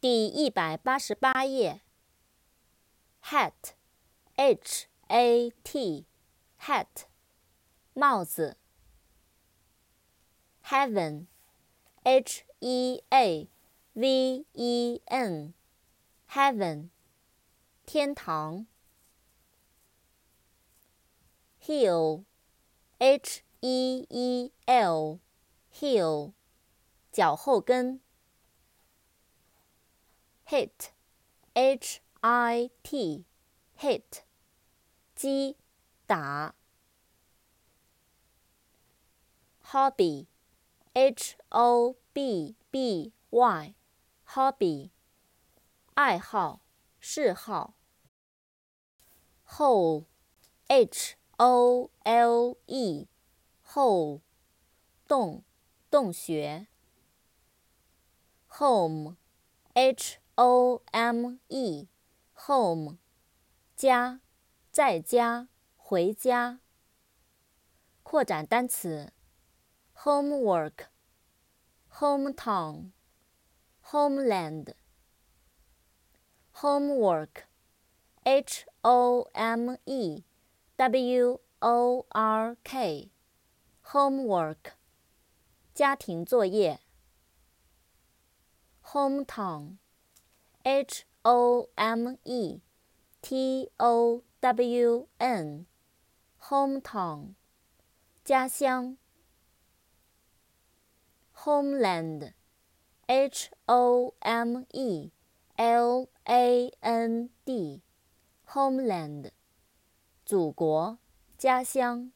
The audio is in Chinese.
第一百八十八页。hat，h-a-t，hat，帽子。heaven，h-e-a-v-e-n，heaven，天堂。heel，h-e-e-l，heel，脚后跟。hit，h-i-t，hit，击打。hobby，h-o-b-b-y，hobby，爱好、嗜好。hole，h-o-l-e，hole，洞、洞穴。home，h O M E，home，家，在家，回家。扩展单词：homework hometown homeland homework H O M E W O R K homework 家庭作业。hometown。H O M E T O W N，hometown，家乡。homeland，H O M E L A N D，homeland，祖国，家乡。